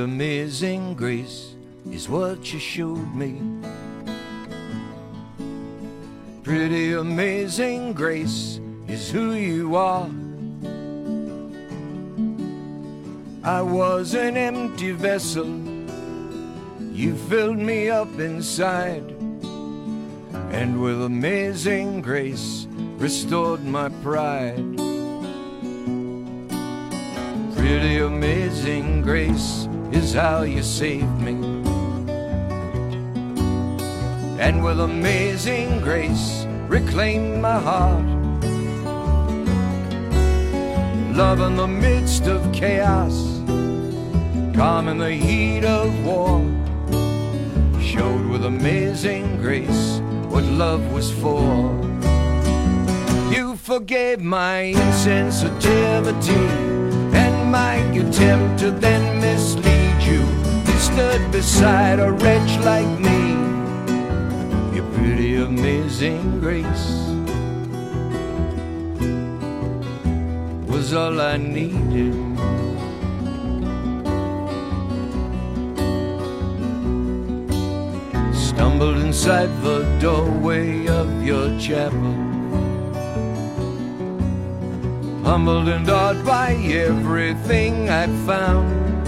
Amazing grace is what you showed me. Pretty amazing grace is who you are. I was an empty vessel, you filled me up inside, and with amazing grace restored my pride. Pretty amazing grace is how you saved me. And with amazing grace, reclaimed my heart. Love in the midst of chaos, calm in the heat of war. Showed with amazing grace what love was for. You forgave my insensitivity and my attempt to beside a wretch like me. Your pretty amazing grace was all I needed. Stumbled inside the doorway of your chapel. Humbled and awed by everything I found.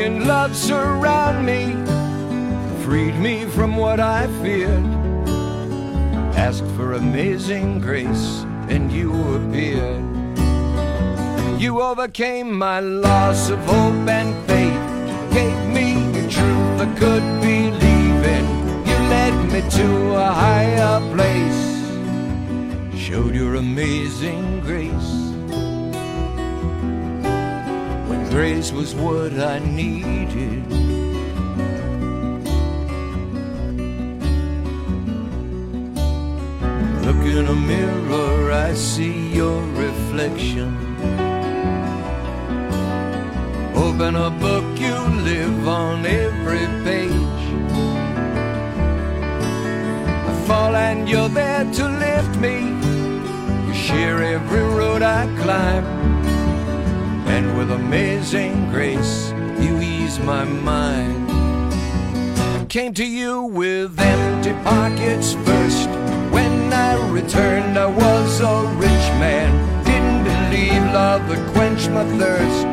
And love surround me, freed me from what I feared. Asked for amazing grace, and you appeared. You overcame my loss of hope and faith, gave me a truth I could believe in. You led me to a higher place showed your amazing grace. Grace was what I needed. Look in a mirror, I see your reflection. Open a book, you live on every page. I fall and you're there to lift me. You share every road I climb. With amazing grace, you ease my mind. Came to you with empty pockets first. When I returned, I was a rich man. Didn't believe love would quench my thirst.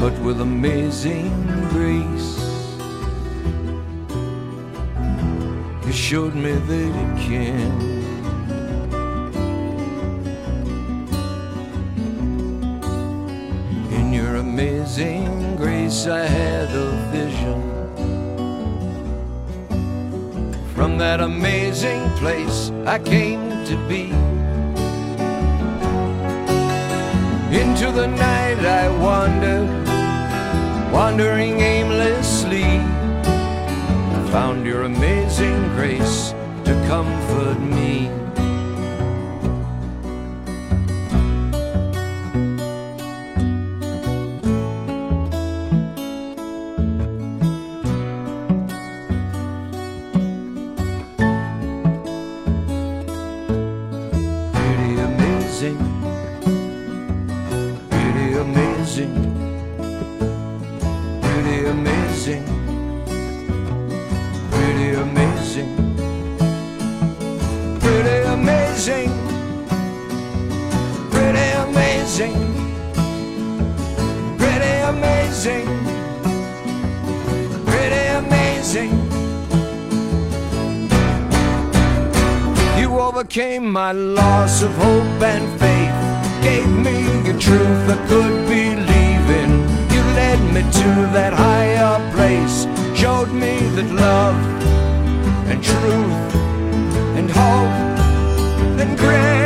But with amazing grace, you showed me that it can. Amazing grace, I had a vision. From that amazing place, I came to be. Into the night, I wandered, wandering aimlessly. I found your amazing grace to comfort me. Amazing, pretty amazing, pretty amazing, pretty amazing, pretty amazing, pretty amazing, pretty amazing. You overcame my loss of hope and faith. Gave me a truth I could believe in. You led me to that higher place. Showed me that love and truth and hope and grace.